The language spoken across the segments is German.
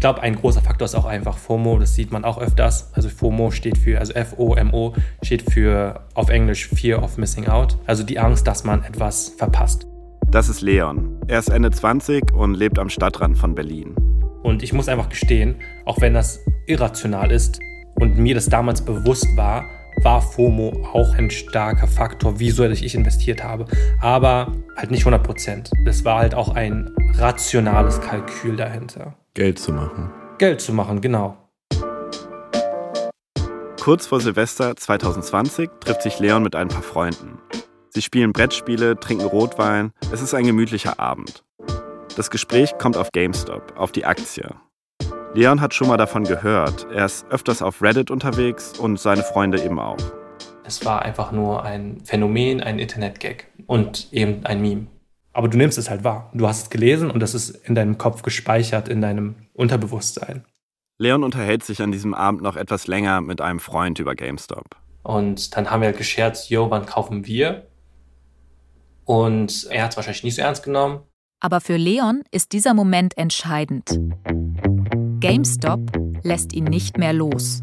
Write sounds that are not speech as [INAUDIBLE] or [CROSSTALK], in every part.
Ich glaube, ein großer Faktor ist auch einfach FOMO, das sieht man auch öfters. Also FOMO steht für, also F-O-M-O steht für auf Englisch Fear of Missing Out, also die Angst, dass man etwas verpasst. Das ist Leon. Er ist Ende 20 und lebt am Stadtrand von Berlin. Und ich muss einfach gestehen, auch wenn das irrational ist und mir das damals bewusst war, war FOMO auch ein starker Faktor, wieso ich investiert habe. Aber halt nicht 100 Prozent. Es war halt auch ein rationales Kalkül dahinter. Geld zu machen. Geld zu machen, genau. Kurz vor Silvester 2020 trifft sich Leon mit ein paar Freunden. Sie spielen Brettspiele, trinken Rotwein. Es ist ein gemütlicher Abend. Das Gespräch kommt auf GameStop, auf die Aktie. Leon hat schon mal davon gehört. Er ist öfters auf Reddit unterwegs und seine Freunde eben auch. Es war einfach nur ein Phänomen, ein Internet-Gag und eben ein Meme. Aber du nimmst es halt wahr. Du hast es gelesen und das ist in deinem Kopf gespeichert, in deinem Unterbewusstsein. Leon unterhält sich an diesem Abend noch etwas länger mit einem Freund über GameStop. Und dann haben wir halt gescherzt, yo, wann kaufen wir? Und er hat es wahrscheinlich nicht so ernst genommen. Aber für Leon ist dieser Moment entscheidend. GameStop lässt ihn nicht mehr los.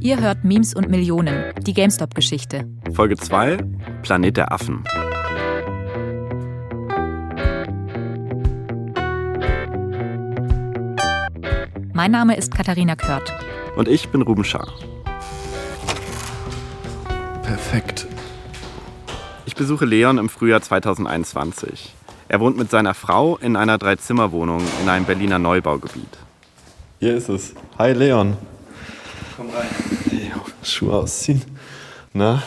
Ihr hört Memes und Millionen, die GameStop-Geschichte. Folge 2: Planet der Affen. Mein Name ist Katharina Kört. Und ich bin Ruben Schaar. Perfekt. Ich besuche Leon im Frühjahr 2021. Er wohnt mit seiner Frau in einer Dreizimmerwohnung in einem Berliner Neubaugebiet. Hier ist es. Hi Leon. Komm rein. Hey, Schuhe ausziehen. Na?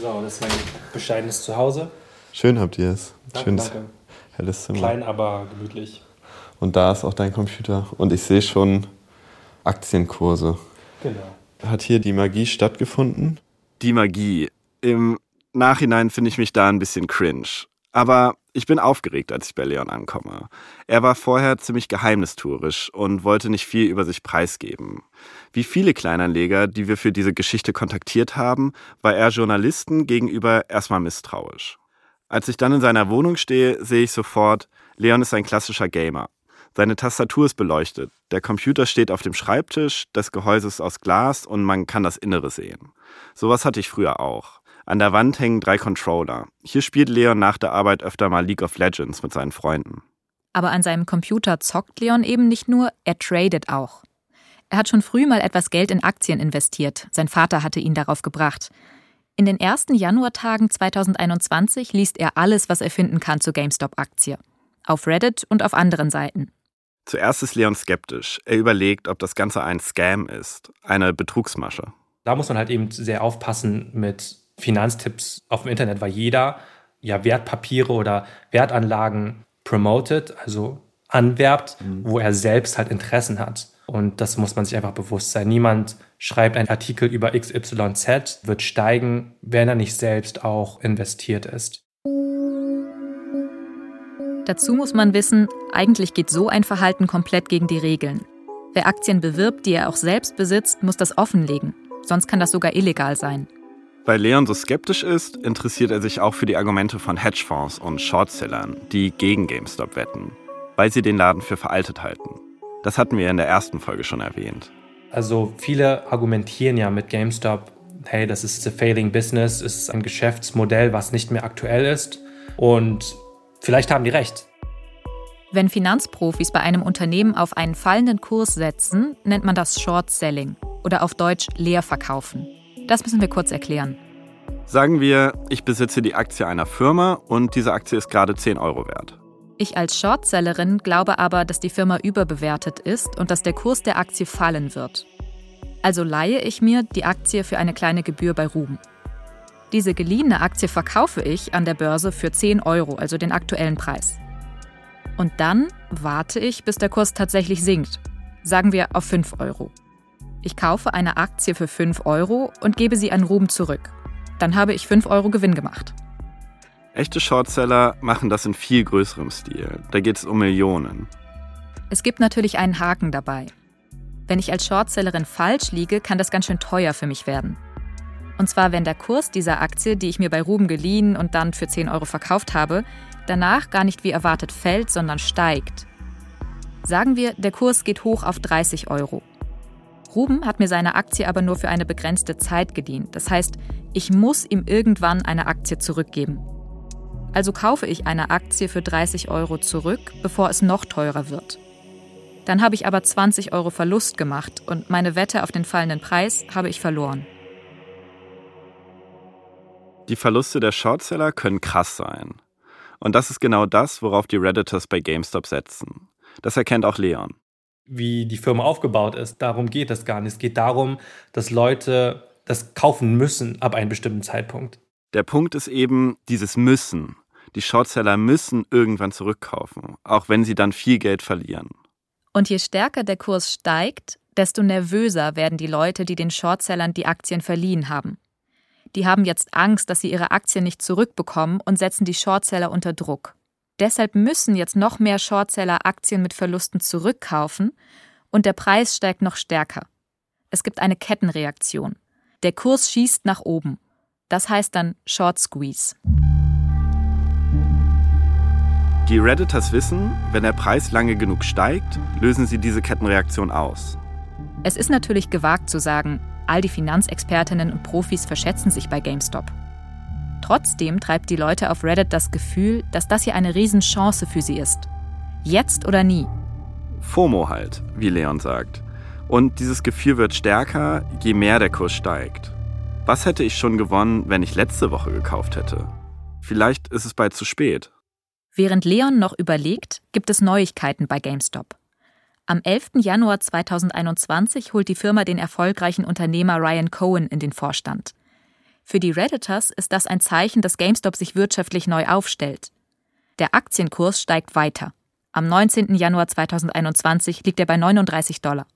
So, das ist mein bescheidenes Zuhause. Schön habt ihr es. Danke, Schönes danke. helles Zimmer. Klein, aber gemütlich. Und da ist auch dein Computer. Und ich sehe schon Aktienkurse. Genau. Hat hier die Magie stattgefunden? Die Magie. Im Nachhinein finde ich mich da ein bisschen cringe. Aber ich bin aufgeregt, als ich bei Leon ankomme. Er war vorher ziemlich geheimnistuerisch und wollte nicht viel über sich preisgeben. Wie viele Kleinanleger, die wir für diese Geschichte kontaktiert haben, war er Journalisten gegenüber erstmal misstrauisch. Als ich dann in seiner Wohnung stehe, sehe ich sofort, Leon ist ein klassischer Gamer. Seine Tastatur ist beleuchtet, der Computer steht auf dem Schreibtisch, das Gehäuse ist aus Glas und man kann das Innere sehen. Sowas hatte ich früher auch. An der Wand hängen drei Controller. Hier spielt Leon nach der Arbeit öfter mal League of Legends mit seinen Freunden. Aber an seinem Computer zockt Leon eben nicht nur, er tradet auch. Er hat schon früh mal etwas Geld in Aktien investiert. Sein Vater hatte ihn darauf gebracht. In den ersten Januartagen 2021 liest er alles, was er finden kann zur GameStop-Aktie. Auf Reddit und auf anderen Seiten. Zuerst ist Leon skeptisch. Er überlegt, ob das Ganze ein Scam ist, eine Betrugsmasche. Da muss man halt eben sehr aufpassen mit Finanztipps auf dem Internet, weil jeder ja Wertpapiere oder Wertanlagen promotet, also anwerbt, mhm. wo er selbst halt Interessen hat. Und das muss man sich einfach bewusst sein. Niemand schreibt einen Artikel über XYZ, wird steigen, wenn er nicht selbst auch investiert ist. Dazu muss man wissen, eigentlich geht so ein Verhalten komplett gegen die Regeln. Wer Aktien bewirbt, die er auch selbst besitzt, muss das offenlegen. Sonst kann das sogar illegal sein. Weil Leon so skeptisch ist, interessiert er sich auch für die Argumente von Hedgefonds und Shortsellern, die gegen GameStop wetten, weil sie den Laden für veraltet halten. Das hatten wir in der ersten Folge schon erwähnt. Also viele argumentieren ja mit GameStop, hey, das ist a failing business, es ist ein Geschäftsmodell, was nicht mehr aktuell ist und vielleicht haben die recht. Wenn Finanzprofis bei einem Unternehmen auf einen fallenden Kurs setzen, nennt man das Short Selling oder auf Deutsch Leerverkaufen. Das müssen wir kurz erklären. Sagen wir, ich besitze die Aktie einer Firma und diese Aktie ist gerade 10 Euro wert. Ich als Shortsellerin glaube aber, dass die Firma überbewertet ist und dass der Kurs der Aktie fallen wird. Also leihe ich mir die Aktie für eine kleine Gebühr bei Ruben. Diese geliehene Aktie verkaufe ich an der Börse für 10 Euro, also den aktuellen Preis. Und dann warte ich, bis der Kurs tatsächlich sinkt. Sagen wir auf 5 Euro. Ich kaufe eine Aktie für 5 Euro und gebe sie an Ruben zurück. Dann habe ich 5 Euro Gewinn gemacht. Echte Shortseller machen das in viel größerem Stil. Da geht es um Millionen. Es gibt natürlich einen Haken dabei. Wenn ich als Shortsellerin falsch liege, kann das ganz schön teuer für mich werden. Und zwar, wenn der Kurs dieser Aktie, die ich mir bei Ruben geliehen und dann für 10 Euro verkauft habe, danach gar nicht wie erwartet fällt, sondern steigt. Sagen wir, der Kurs geht hoch auf 30 Euro. Ruben hat mir seine Aktie aber nur für eine begrenzte Zeit gedient. Das heißt, ich muss ihm irgendwann eine Aktie zurückgeben. Also kaufe ich eine Aktie für 30 Euro zurück, bevor es noch teurer wird. Dann habe ich aber 20 Euro Verlust gemacht und meine Wette auf den fallenden Preis habe ich verloren. Die Verluste der Shortseller können krass sein. Und das ist genau das, worauf die Redditors bei GameStop setzen. Das erkennt auch Leon. Wie die Firma aufgebaut ist, darum geht es gar nicht. Es geht darum, dass Leute das kaufen müssen ab einem bestimmten Zeitpunkt. Der Punkt ist eben dieses Müssen. Die Shortseller müssen irgendwann zurückkaufen, auch wenn sie dann viel Geld verlieren. Und je stärker der Kurs steigt, desto nervöser werden die Leute, die den Shortsellern die Aktien verliehen haben. Die haben jetzt Angst, dass sie ihre Aktien nicht zurückbekommen und setzen die Shortseller unter Druck. Deshalb müssen jetzt noch mehr Shortseller Aktien mit Verlusten zurückkaufen und der Preis steigt noch stärker. Es gibt eine Kettenreaktion. Der Kurs schießt nach oben. Das heißt dann Short Squeeze. Die Redditors wissen, wenn der Preis lange genug steigt, lösen sie diese Kettenreaktion aus. Es ist natürlich gewagt zu sagen, all die Finanzexpertinnen und Profis verschätzen sich bei GameStop. Trotzdem treibt die Leute auf Reddit das Gefühl, dass das hier eine Riesenchance für sie ist. Jetzt oder nie. FOMO halt, wie Leon sagt. Und dieses Gefühl wird stärker, je mehr der Kurs steigt. Was hätte ich schon gewonnen, wenn ich letzte Woche gekauft hätte? Vielleicht ist es bald zu spät. Während Leon noch überlegt, gibt es Neuigkeiten bei GameStop. Am 11. Januar 2021 holt die Firma den erfolgreichen Unternehmer Ryan Cohen in den Vorstand. Für die Redditors ist das ein Zeichen, dass GameStop sich wirtschaftlich neu aufstellt. Der Aktienkurs steigt weiter. Am 19. Januar 2021 liegt er bei 39 Dollar.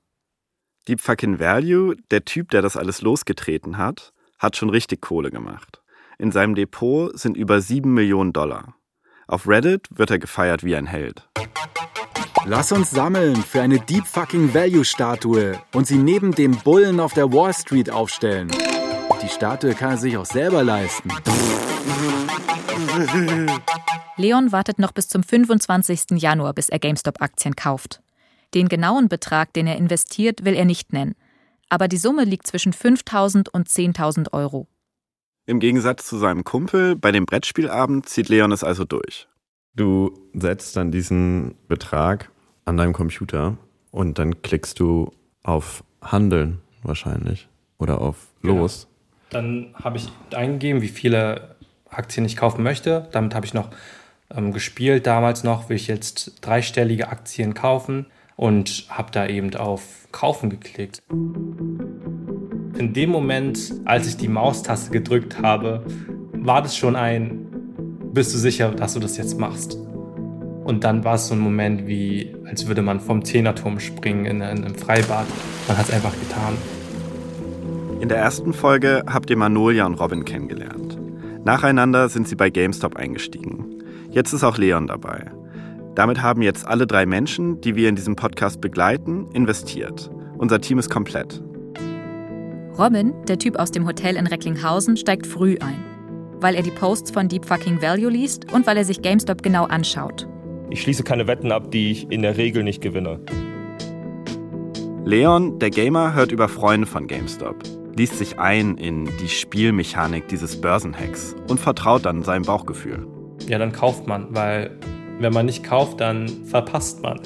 Deep Fucking Value, der Typ, der das alles losgetreten hat, hat schon richtig Kohle gemacht. In seinem Depot sind über 7 Millionen Dollar. Auf Reddit wird er gefeiert wie ein Held. Lass uns sammeln für eine Deep Fucking Value Statue und sie neben dem Bullen auf der Wall Street aufstellen. Die Statue kann er sich auch selber leisten. Leon wartet noch bis zum 25. Januar, bis er GameStop-Aktien kauft. Den genauen Betrag, den er investiert, will er nicht nennen. Aber die Summe liegt zwischen 5.000 und 10.000 Euro. Im Gegensatz zu seinem Kumpel bei dem Brettspielabend zieht Leon es also durch. Du setzt dann diesen Betrag an deinem Computer und dann klickst du auf Handeln wahrscheinlich oder auf genau. Los. Genau. Dann habe ich eingegeben, wie viele Aktien ich kaufen möchte. Damit habe ich noch ähm, gespielt damals noch, will ich jetzt dreistellige Aktien kaufen und habe da eben auf Kaufen geklickt. In dem Moment, als ich die Maustaste gedrückt habe, war das schon ein, bist du sicher, dass du das jetzt machst? Und dann war es so ein Moment wie, als würde man vom Zehnerturm springen in, einem Freibad. Man hat es einfach getan. In der ersten Folge habt ihr Manolia und Robin kennengelernt. Nacheinander sind sie bei GameStop eingestiegen. Jetzt ist auch Leon dabei. Damit haben jetzt alle drei Menschen, die wir in diesem Podcast begleiten, investiert. Unser Team ist komplett. Robin, der Typ aus dem Hotel in Recklinghausen, steigt früh ein. Weil er die Posts von Deep Fucking Value liest und weil er sich GameStop genau anschaut. Ich schließe keine Wetten ab, die ich in der Regel nicht gewinne. Leon, der Gamer, hört über Freunde von GameStop, liest sich ein in die Spielmechanik dieses Börsenhacks und vertraut dann seinem Bauchgefühl. Ja, dann kauft man, weil wenn man nicht kauft, dann verpasst man.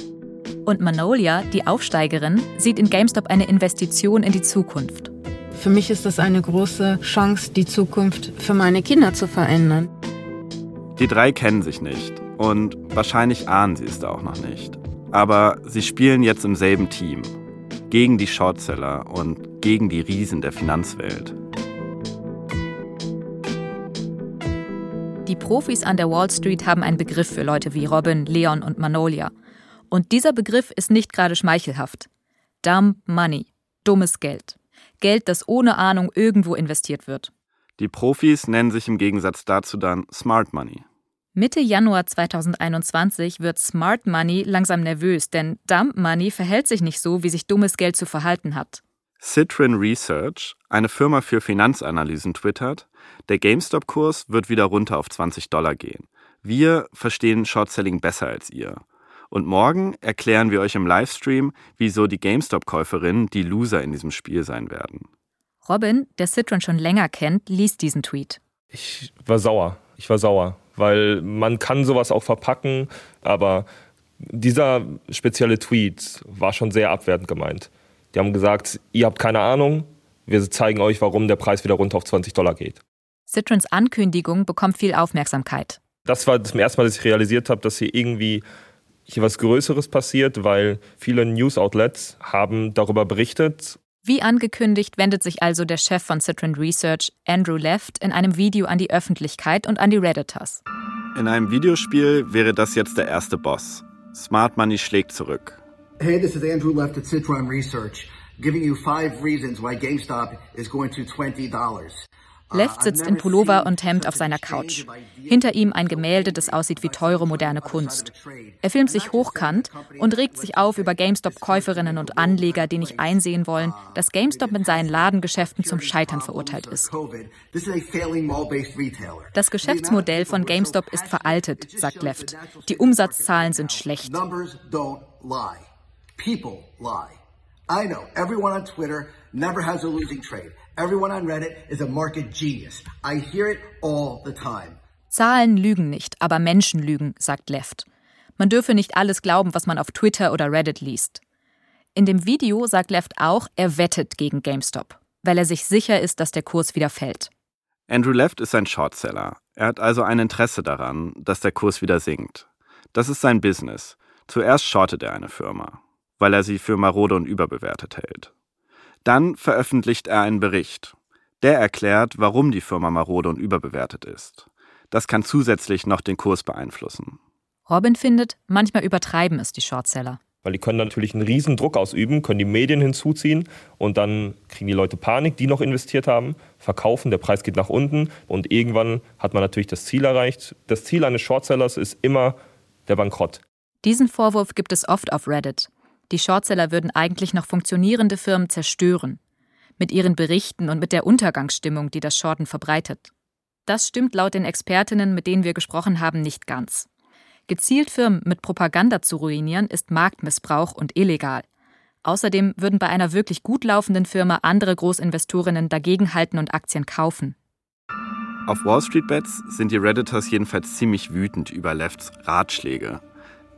Und Manolia, die Aufsteigerin, sieht in GameStop eine Investition in die Zukunft. Für mich ist das eine große Chance, die Zukunft für meine Kinder zu verändern. Die drei kennen sich nicht und wahrscheinlich ahnen sie es da auch noch nicht. Aber sie spielen jetzt im selben Team. Gegen die Shortseller und gegen die Riesen der Finanzwelt. Die Profis an der Wall Street haben einen Begriff für Leute wie Robin, Leon und Manolia. Und dieser Begriff ist nicht gerade schmeichelhaft. Dumb Money, dummes Geld. Geld, das ohne Ahnung irgendwo investiert wird. Die Profis nennen sich im Gegensatz dazu dann Smart Money. Mitte Januar 2021 wird Smart Money langsam nervös, denn Dump Money verhält sich nicht so, wie sich dummes Geld zu verhalten hat. Citrin Research, eine Firma für Finanzanalysen, twittert, der GameStop-Kurs wird wieder runter auf 20 Dollar gehen. Wir verstehen Short-Selling besser als ihr. Und morgen erklären wir euch im Livestream, wieso die GameStop-Käuferinnen die Loser in diesem Spiel sein werden. Robin, der Citron schon länger kennt, liest diesen Tweet. Ich war sauer. Ich war sauer, weil man kann sowas auch verpacken, aber dieser spezielle Tweet war schon sehr abwertend gemeint. Die haben gesagt, ihr habt keine Ahnung, wir zeigen euch, warum der Preis wieder runter auf 20 Dollar geht. Citrons Ankündigung bekommt viel Aufmerksamkeit. Das war das erste Mal, dass ich realisiert habe, dass hier irgendwie hier was Größeres passiert, weil viele News-Outlets haben darüber berichtet. Wie angekündigt wendet sich also der Chef von Citron Research, Andrew Left, in einem Video an die Öffentlichkeit und an die Redditors. In einem Videospiel wäre das jetzt der erste Boss. Smart Money schlägt zurück. Hey, this is Andrew Left at Citron Research, giving you five reasons why GameStop is going to $20. Left sitzt in Pullover und Hemd auf seiner Couch. Hinter ihm ein Gemälde, das aussieht wie teure moderne Kunst. Er filmt sich hochkant und regt sich auf über GameStop-Käuferinnen und Anleger, die nicht einsehen wollen, dass GameStop mit seinen Ladengeschäften zum Scheitern verurteilt ist. Das Geschäftsmodell von GameStop ist veraltet, sagt Left. Die Umsatzzahlen sind schlecht. I know everyone on Twitter never has a losing trade. Everyone on Reddit is a market genius. I hear it all the time. Zahlen lügen nicht, aber Menschen lügen, sagt Left. Man dürfe nicht alles glauben, was man auf Twitter oder Reddit liest. In dem Video sagt Left auch, er wettet gegen GameStop, weil er sich sicher ist, dass der Kurs wieder fällt. Andrew Left ist ein Shortseller. Er hat also ein Interesse daran, dass der Kurs wieder sinkt. Das ist sein Business. Zuerst shortet er eine Firma, weil er sie für marode und überbewertet hält. Dann veröffentlicht er einen Bericht. Der erklärt, warum die Firma marode und überbewertet ist. Das kann zusätzlich noch den Kurs beeinflussen. Robin findet, manchmal übertreiben es die Shortseller. Weil die können natürlich einen riesen Druck ausüben, können die Medien hinzuziehen und dann kriegen die Leute Panik, die noch investiert haben, verkaufen, der Preis geht nach unten und irgendwann hat man natürlich das Ziel erreicht. Das Ziel eines Shortsellers ist immer der Bankrott. Diesen Vorwurf gibt es oft auf Reddit. Die Shortseller würden eigentlich noch funktionierende Firmen zerstören. Mit ihren Berichten und mit der Untergangsstimmung, die das Shorten verbreitet. Das stimmt laut den Expertinnen, mit denen wir gesprochen haben, nicht ganz. Gezielt Firmen mit Propaganda zu ruinieren, ist Marktmissbrauch und illegal. Außerdem würden bei einer wirklich gut laufenden Firma andere Großinvestorinnen dagegenhalten und Aktien kaufen. Auf Wall Street Bets sind die Redditors jedenfalls ziemlich wütend über Lefts Ratschläge.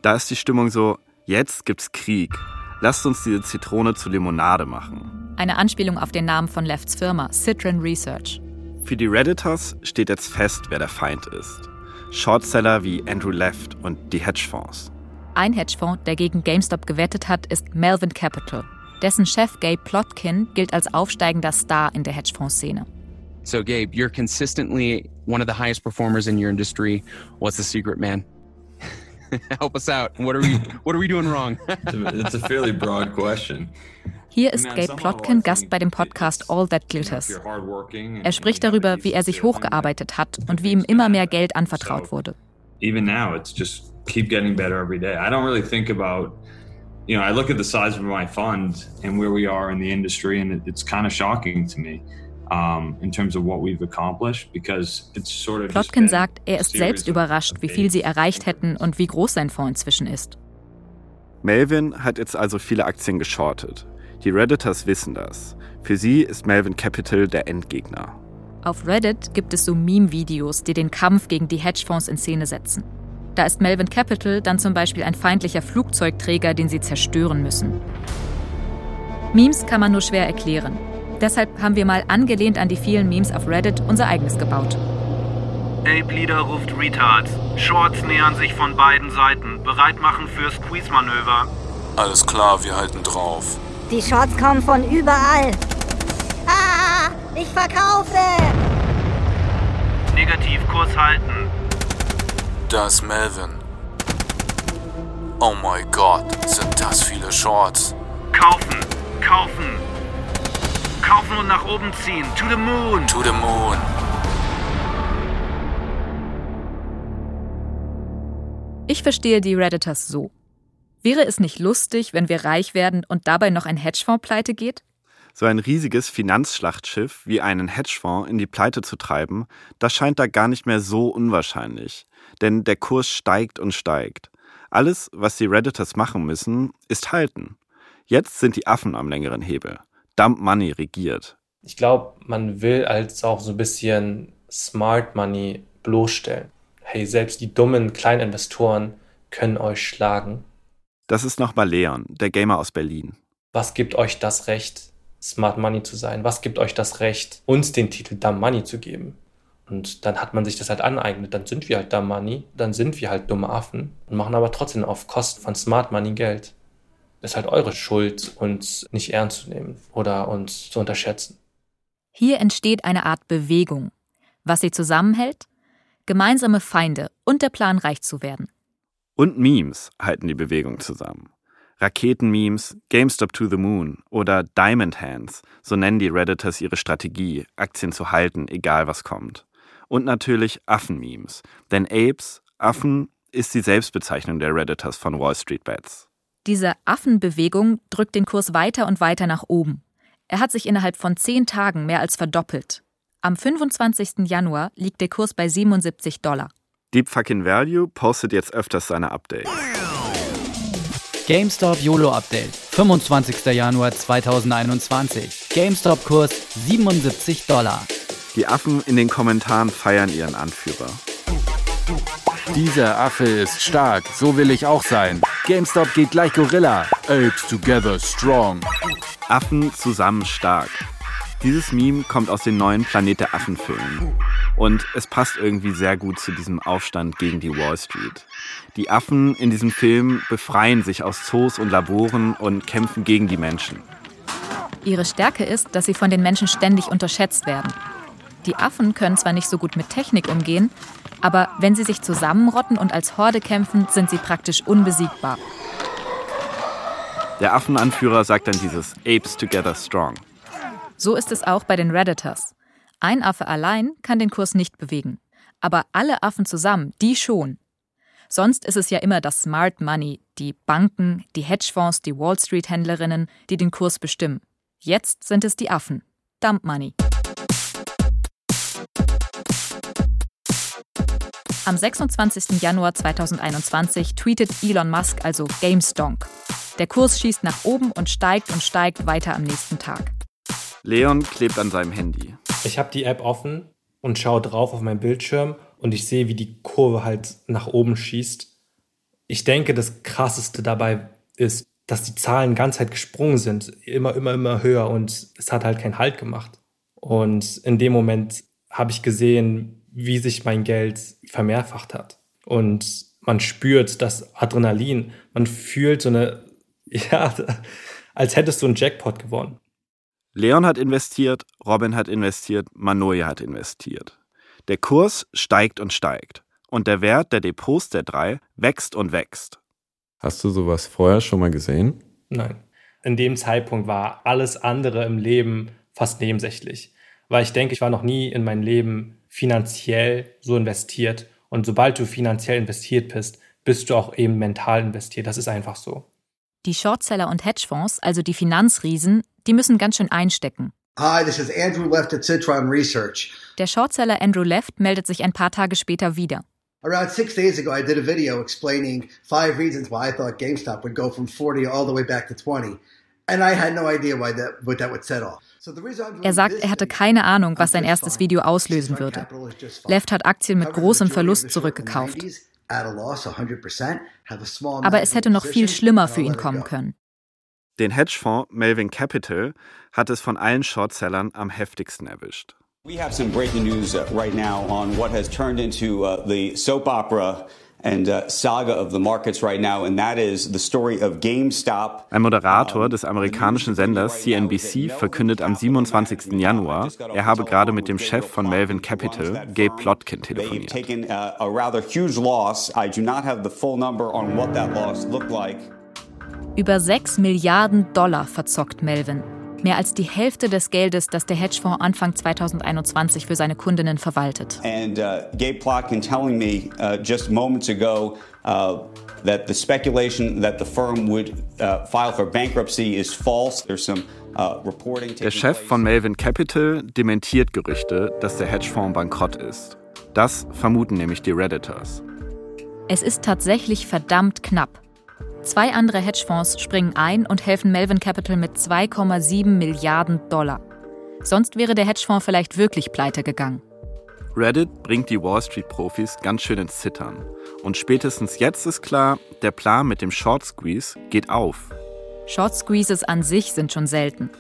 Da ist die Stimmung so, Jetzt gibt's Krieg. Lasst uns diese Zitrone zu Limonade machen. Eine Anspielung auf den Namen von Lefts Firma, Citron Research. Für die Redditors steht jetzt fest, wer der Feind ist. Shortseller wie Andrew Left und die Hedgefonds. Ein Hedgefonds, der gegen GameStop gewettet hat, ist Melvin Capital. Dessen Chef Gabe Plotkin gilt als aufsteigender Star in der Hedgefonds-Szene. So Gabe, you're consistently one of the highest performers in your industry. What's the secret, man? [LAUGHS] Help us out. What are we What are we doing wrong? [LAUGHS] It's a fairly broad question. Hier ist Gabe Plotkin Gast bei dem Podcast All That Glitters. Er spricht darüber, wie er sich hochgearbeitet hat und wie ihm immer mehr Geld anvertraut wurde. Even now, it's just keep getting better every day. I don't really think about, you know, I look at the size of my fund and where we are in the industry, and it's kind of shocking to me. Plotkin sagt, er ist selbst überrascht, wie viel sie erreicht hätten und wie groß sein Fonds inzwischen ist. Melvin hat jetzt also viele Aktien geschortet. Die Redditors wissen das. Für sie ist Melvin Capital der Endgegner. Auf Reddit gibt es so Meme-Videos, die den Kampf gegen die Hedgefonds in Szene setzen. Da ist Melvin Capital dann zum Beispiel ein feindlicher Flugzeugträger, den sie zerstören müssen. Memes kann man nur schwer erklären. Deshalb haben wir mal angelehnt an die vielen Memes auf Reddit unser eigenes gebaut. Ape Leader ruft Retards. Shorts nähern sich von beiden Seiten. Bereit machen für Squeeze-Manöver. Alles klar, wir halten drauf. Die Shorts kommen von überall. Ah, ich verkaufe! Negativkurs halten. Da ist Melvin. Oh mein Gott, sind das viele Shorts. Kaufen, kaufen. Kaufen und nach oben ziehen. To the moon. To the moon. Ich verstehe die Redditors so. Wäre es nicht lustig, wenn wir reich werden und dabei noch ein Hedgefonds pleite geht? So ein riesiges Finanzschlachtschiff wie einen Hedgefonds in die Pleite zu treiben, das scheint da gar nicht mehr so unwahrscheinlich. Denn der Kurs steigt und steigt. Alles, was die Redditors machen müssen, ist halten. Jetzt sind die Affen am längeren Hebel. Dump Money regiert. Ich glaube, man will als auch so ein bisschen Smart Money bloßstellen. Hey, selbst die dummen Kleininvestoren können euch schlagen. Das ist nochmal Leon, der Gamer aus Berlin. Was gibt euch das Recht, Smart Money zu sein? Was gibt euch das Recht, uns den Titel Dumb Money zu geben? Und dann hat man sich das halt aneignet. Dann sind wir halt Dumb Money, dann sind wir halt dumme Affen und machen aber trotzdem auf Kosten von Smart Money Geld. Ist halt eure Schuld, uns nicht ernst zu nehmen oder uns zu unterschätzen. Hier entsteht eine Art Bewegung. Was sie zusammenhält? Gemeinsame Feinde und der Plan, reich zu werden. Und Memes halten die Bewegung zusammen. Raketenmemes, GameStop to the Moon oder Diamond Hands, so nennen die Redditors ihre Strategie, Aktien zu halten, egal was kommt. Und natürlich Affen-Memes, denn Apes, Affen, ist die Selbstbezeichnung der Redditors von Wall Street Bets. Diese Affenbewegung drückt den Kurs weiter und weiter nach oben. Er hat sich innerhalb von zehn Tagen mehr als verdoppelt. Am 25. Januar liegt der Kurs bei 77 Dollar. Deep Fucking Value postet jetzt öfters seine Updates. GameStop YOLO Update, 25. Januar 2021. GameStop-Kurs 77 Dollar. Die Affen in den Kommentaren feiern ihren Anführer. Dieser Affe ist stark, so will ich auch sein. GameStop geht gleich Gorilla. Apes together strong. Affen zusammen stark. Dieses Meme kommt aus den neuen Planet der Affen-Filmen. Und es passt irgendwie sehr gut zu diesem Aufstand gegen die Wall Street. Die Affen in diesem Film befreien sich aus Zoos und Laboren und kämpfen gegen die Menschen. Ihre Stärke ist, dass sie von den Menschen ständig unterschätzt werden. Die Affen können zwar nicht so gut mit Technik umgehen, aber wenn sie sich zusammenrotten und als Horde kämpfen, sind sie praktisch unbesiegbar. Der Affenanführer sagt dann dieses Apes Together Strong. So ist es auch bei den Redditors. Ein Affe allein kann den Kurs nicht bewegen. Aber alle Affen zusammen, die schon. Sonst ist es ja immer das Smart Money, die Banken, die Hedgefonds, die Wall Street-Händlerinnen, die den Kurs bestimmen. Jetzt sind es die Affen. Dump Money. Am 26. Januar 2021 tweetet Elon Musk also GameStonk. Der Kurs schießt nach oben und steigt und steigt weiter am nächsten Tag. Leon klebt an seinem Handy. Ich habe die App offen und schaue drauf auf meinen Bildschirm und ich sehe, wie die Kurve halt nach oben schießt. Ich denke, das Krasseste dabei ist, dass die Zahlen ganz halt gesprungen sind, immer, immer, immer höher und es hat halt keinen Halt gemacht. Und in dem Moment habe ich gesehen, wie sich mein Geld vermehrfacht hat. Und man spürt das Adrenalin, man fühlt so eine, [LAUGHS] ja, als hättest du einen Jackpot gewonnen. Leon hat investiert, Robin hat investiert, Manoja hat investiert. Der Kurs steigt und steigt. Und der Wert der Depots der drei wächst und wächst. Hast du sowas vorher schon mal gesehen? Nein. In dem Zeitpunkt war alles andere im Leben fast nebensächlich. Weil ich denke, ich war noch nie in meinem Leben finanziell so investiert. Und sobald du finanziell investiert bist, bist du auch eben mental investiert. Das ist einfach so. Die Shortseller und Hedgefonds, also die Finanzriesen, die müssen ganz schön einstecken. Hi, this is Andrew Left at Citron Research. Der Shortseller Andrew Left meldet sich ein paar Tage später wieder. Around six days ago, I did a video explaining five reasons why I thought GameStop would go from 40 all the way back to 20. And I had no idea why that, what that would set off. Er sagt, er hatte keine Ahnung, was sein erstes Video auslösen würde. Left hat Aktien mit großem Verlust zurückgekauft. Aber es hätte noch viel schlimmer für ihn kommen können. Den Hedgefonds Melvin Capital hat es von allen Shortsellern am heftigsten erwischt. We have some breaking news uh, right now on what has turned into uh, the soap opera and uh, saga of the markets right now, and that is the story of GameStop. Ein Moderator des amerikanischen Senders CNBC verkündet am 27. Januar, er habe gerade mit dem Chef von Melvin Capital, Gabe Plotkin, telefoniert. Taken uh, a rather huge loss. I do not have the full number on what that loss looked like. Über 6 Milliarden Dollar verzockt Melvin. Mehr als die Hälfte des Geldes, das der Hedgefonds Anfang 2021 für seine Kundinnen verwaltet. And uh, Gabe Plotkin telling me uh, just moments ago uh, that the speculation that the firm would uh, file for bankruptcy is false. There's some uh, reporting. Der Chef von Melvin Capital dementiert Gerüchte, dass der Hedgefonds bankrott ist. Das vermuten nämlich die Redditors. Es ist tatsächlich verdammt knapp. Zwei andere Hedgefonds springen ein und helfen Melvin Capital mit 2,7 Milliarden Dollar. Sonst wäre der Hedgefonds vielleicht wirklich pleite gegangen. Reddit bringt die Wall Street-Profis ganz schön ins Zittern. Und spätestens jetzt ist klar, der Plan mit dem Short Squeeze geht auf. Short Squeezes an sich sind schon selten.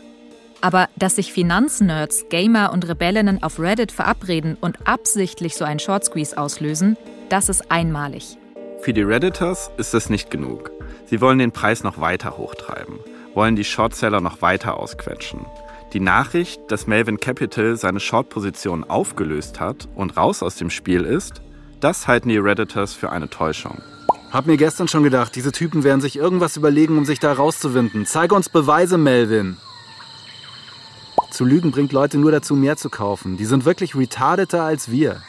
Aber dass sich Finanznerds, Gamer und Rebellinnen auf Reddit verabreden und absichtlich so einen Short Squeeze auslösen, das ist einmalig. Für die Redditors ist das nicht genug. Sie wollen den Preis noch weiter hochtreiben, wollen die Shortseller noch weiter ausquetschen. Die Nachricht, dass Melvin Capital seine Short-Position aufgelöst hat und raus aus dem Spiel ist, das halten die Redditors für eine Täuschung. Hab mir gestern schon gedacht, diese Typen werden sich irgendwas überlegen, um sich da rauszuwinden. Zeige uns Beweise, Melvin. Zu lügen bringt Leute nur dazu, mehr zu kaufen. Die sind wirklich retardeter als wir.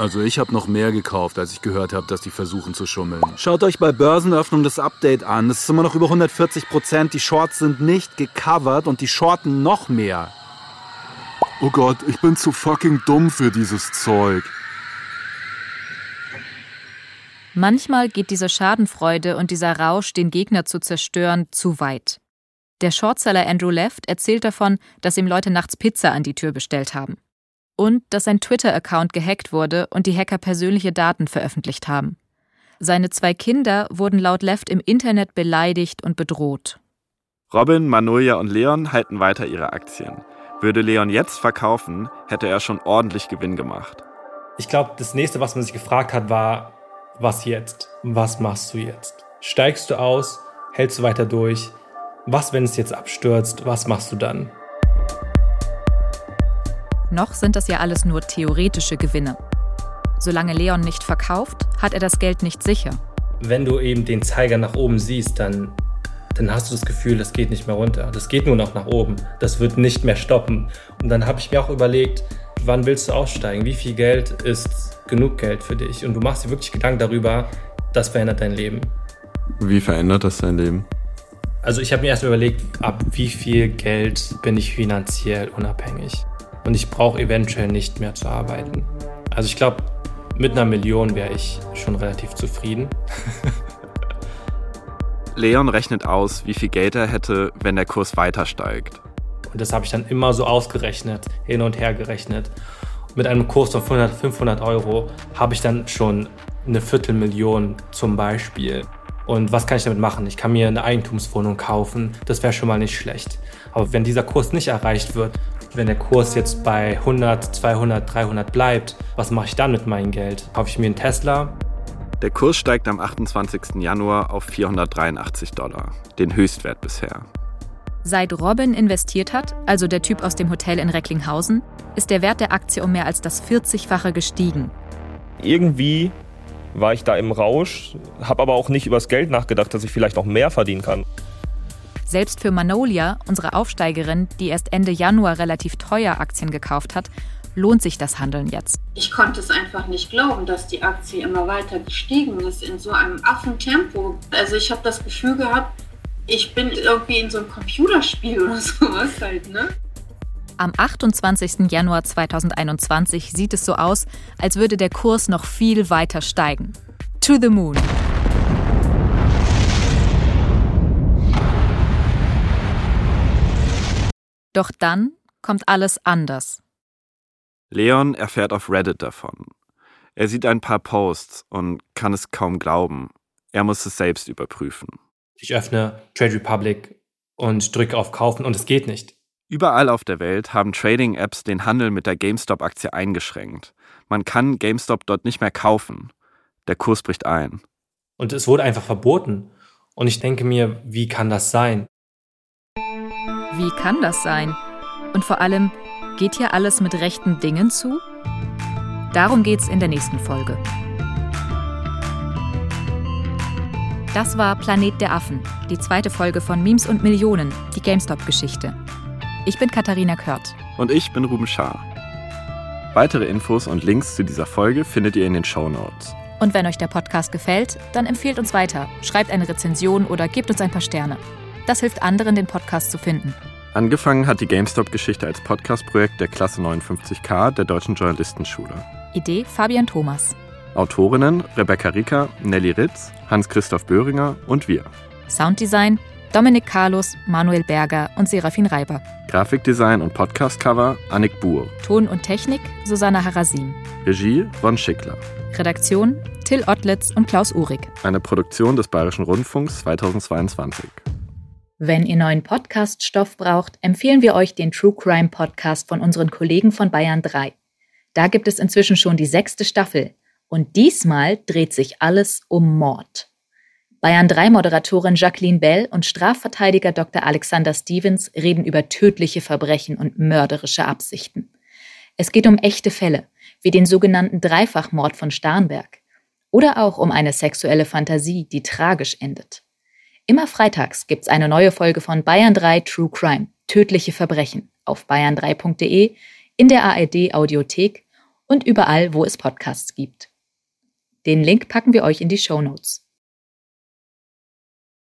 Also ich habe noch mehr gekauft, als ich gehört habe, dass die versuchen zu schummeln. Schaut euch bei Börsenöffnung das Update an. Es ist immer noch über 140 Prozent. Die Shorts sind nicht gecovert und die shorten noch mehr. Oh Gott, ich bin zu fucking dumm für dieses Zeug. Manchmal geht diese Schadenfreude und dieser Rausch, den Gegner zu zerstören, zu weit. Der Shortseller Andrew Left erzählt davon, dass ihm Leute nachts Pizza an die Tür bestellt haben. Und dass sein Twitter-Account gehackt wurde und die Hacker persönliche Daten veröffentlicht haben. Seine zwei Kinder wurden laut Left im Internet beleidigt und bedroht. Robin, Manolia und Leon halten weiter ihre Aktien. Würde Leon jetzt verkaufen, hätte er schon ordentlich Gewinn gemacht. Ich glaube, das nächste, was man sich gefragt hat, war, was jetzt? Was machst du jetzt? Steigst du aus? Hältst du weiter durch? Was, wenn es jetzt abstürzt? Was machst du dann? Noch sind das ja alles nur theoretische Gewinne. Solange Leon nicht verkauft, hat er das Geld nicht sicher. Wenn du eben den Zeiger nach oben siehst, dann, dann hast du das Gefühl, das geht nicht mehr runter. Das geht nur noch nach oben. Das wird nicht mehr stoppen. Und dann habe ich mir auch überlegt, wann willst du aussteigen? Wie viel Geld ist genug Geld für dich? Und du machst dir wirklich Gedanken darüber, das verändert dein Leben. Wie verändert das dein Leben? Also ich habe mir erst überlegt, ab wie viel Geld bin ich finanziell unabhängig. Und ich brauche eventuell nicht mehr zu arbeiten. Also ich glaube, mit einer Million wäre ich schon relativ zufrieden. [LAUGHS] Leon rechnet aus, wie viel Geld er hätte, wenn der Kurs weiter steigt. Und das habe ich dann immer so ausgerechnet, hin und her gerechnet. Mit einem Kurs von 500, 500 Euro habe ich dann schon eine Viertelmillion zum Beispiel. Und was kann ich damit machen? Ich kann mir eine Eigentumswohnung kaufen, das wäre schon mal nicht schlecht. Aber wenn dieser Kurs nicht erreicht wird, wenn der Kurs jetzt bei 100, 200, 300 bleibt, was mache ich dann mit meinem Geld? Kaufe ich mir einen Tesla? Der Kurs steigt am 28. Januar auf 483 Dollar, den Höchstwert bisher. Seit Robin investiert hat, also der Typ aus dem Hotel in Recklinghausen, ist der Wert der Aktie um mehr als das 40-fache gestiegen. Irgendwie war ich da im Rausch, habe aber auch nicht übers Geld nachgedacht, dass ich vielleicht noch mehr verdienen kann. Selbst für Manolia, unsere Aufsteigerin, die erst Ende Januar relativ teuer Aktien gekauft hat, lohnt sich das Handeln jetzt. Ich konnte es einfach nicht glauben, dass die Aktie immer weiter gestiegen ist in so einem Affentempo. Also ich habe das Gefühl gehabt, ich bin irgendwie in so einem Computerspiel [LAUGHS] oder sowas halt, ne? Am 28. Januar 2021 sieht es so aus, als würde der Kurs noch viel weiter steigen. To the moon. Doch dann kommt alles anders. Leon erfährt auf Reddit davon. Er sieht ein paar Posts und kann es kaum glauben. Er muss es selbst überprüfen. Ich öffne Trade Republic und drücke auf Kaufen und es geht nicht. Überall auf der Welt haben Trading-Apps den Handel mit der GameStop-Aktie eingeschränkt. Man kann GameStop dort nicht mehr kaufen. Der Kurs bricht ein. Und es wurde einfach verboten. Und ich denke mir, wie kann das sein? Wie kann das sein? Und vor allem, geht hier alles mit rechten Dingen zu? Darum geht's in der nächsten Folge. Das war Planet der Affen, die zweite Folge von Memes und Millionen, die GameStop-Geschichte. Ich bin Katharina Kört. Und ich bin Ruben Schaar. Weitere Infos und Links zu dieser Folge findet ihr in den Show Notes. Und wenn euch der Podcast gefällt, dann empfehlt uns weiter, schreibt eine Rezension oder gebt uns ein paar Sterne. Das hilft anderen, den Podcast zu finden. Angefangen hat die GameStop-Geschichte als Podcast-Projekt der Klasse 59K der Deutschen Journalistenschule. Idee Fabian Thomas. Autorinnen Rebecca Rieker, Nelly Ritz, Hans-Christoph Böhringer und wir. Sounddesign Dominik Carlos, Manuel Berger und Serafin Reiber. Grafikdesign und Podcastcover Annik Buhr. Ton und Technik Susanne Harasim. Regie Ron Schickler. Redaktion Till Ottlitz und Klaus Uhrig. Eine Produktion des Bayerischen Rundfunks 2022. Wenn ihr neuen Podcast-Stoff braucht, empfehlen wir euch den True Crime Podcast von unseren Kollegen von Bayern 3. Da gibt es inzwischen schon die sechste Staffel. Und diesmal dreht sich alles um Mord. Bayern 3 Moderatorin Jacqueline Bell und Strafverteidiger Dr. Alexander Stevens reden über tödliche Verbrechen und mörderische Absichten. Es geht um echte Fälle, wie den sogenannten Dreifachmord von Starnberg. Oder auch um eine sexuelle Fantasie, die tragisch endet. Immer freitags gibt's eine neue Folge von Bayern 3 True Crime, tödliche Verbrechen auf bayern3.de, in der ARD Audiothek und überall, wo es Podcasts gibt. Den Link packen wir euch in die Show Notes.